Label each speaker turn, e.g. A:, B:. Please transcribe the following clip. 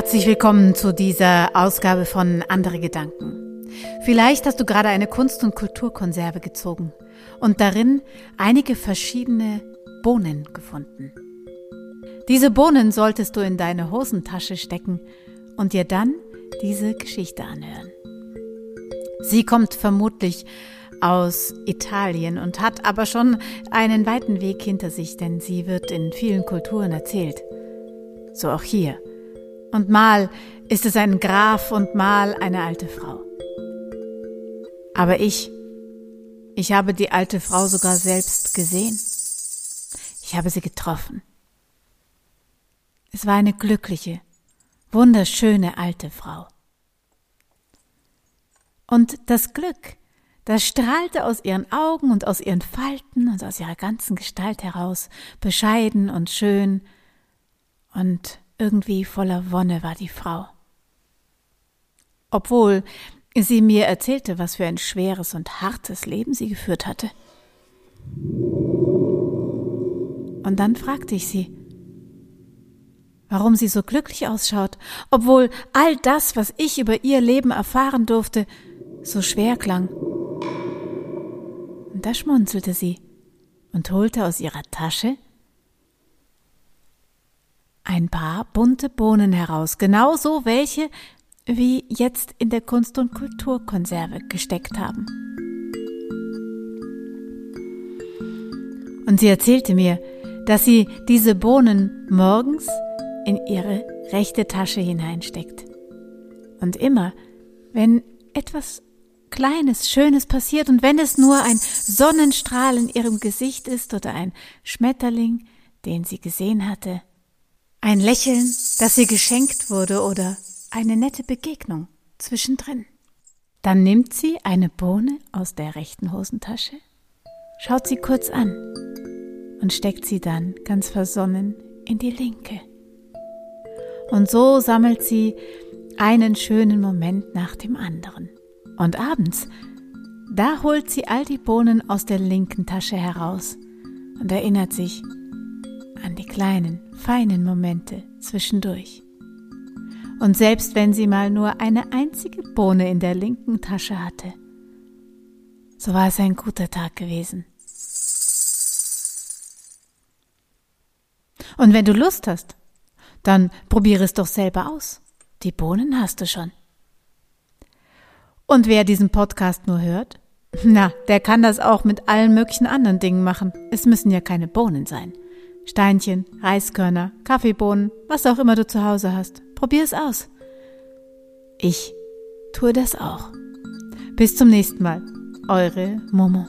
A: Herzlich willkommen zu dieser Ausgabe von Andere Gedanken. Vielleicht hast du gerade eine Kunst- und Kulturkonserve gezogen und darin einige verschiedene Bohnen gefunden. Diese Bohnen solltest du in deine Hosentasche stecken und dir dann diese Geschichte anhören. Sie kommt vermutlich aus Italien und hat aber schon einen weiten Weg hinter sich, denn sie wird in vielen Kulturen erzählt. So auch hier und mal ist es ein Graf und mal eine alte Frau. Aber ich, ich habe die alte Frau sogar selbst gesehen. Ich habe sie getroffen. Es war eine glückliche, wunderschöne alte Frau. Und das Glück, das strahlte aus ihren Augen und aus ihren Falten und aus ihrer ganzen Gestalt heraus, bescheiden und schön und irgendwie voller Wonne war die Frau. Obwohl sie mir erzählte, was für ein schweres und hartes Leben sie geführt hatte. Und dann fragte ich sie, warum sie so glücklich ausschaut, obwohl all das, was ich über ihr Leben erfahren durfte, so schwer klang. Und da schmunzelte sie und holte aus ihrer Tasche ein paar bunte Bohnen heraus, genauso welche wie jetzt in der Kunst- und Kulturkonserve gesteckt haben. Und sie erzählte mir, dass sie diese Bohnen morgens in ihre rechte Tasche hineinsteckt. Und immer, wenn etwas Kleines, Schönes passiert und wenn es nur ein Sonnenstrahl in ihrem Gesicht ist oder ein Schmetterling, den sie gesehen hatte, ein Lächeln, das ihr geschenkt wurde oder eine nette Begegnung zwischendrin. Dann nimmt sie eine Bohne aus der rechten Hosentasche, schaut sie kurz an und steckt sie dann ganz versonnen in die linke. Und so sammelt sie einen schönen Moment nach dem anderen. Und abends, da holt sie all die Bohnen aus der linken Tasche heraus und erinnert sich, an die kleinen, feinen Momente zwischendurch. Und selbst wenn sie mal nur eine einzige Bohne in der linken Tasche hatte, so war es ein guter Tag gewesen. Und wenn du Lust hast, dann probiere es doch selber aus. Die Bohnen hast du schon. Und wer diesen Podcast nur hört, na, der kann das auch mit allen möglichen anderen Dingen machen. Es müssen ja keine Bohnen sein. Steinchen, Reiskörner, Kaffeebohnen, was auch immer du zu Hause hast. Probier es aus. Ich tue das auch. Bis zum nächsten Mal. Eure Momo.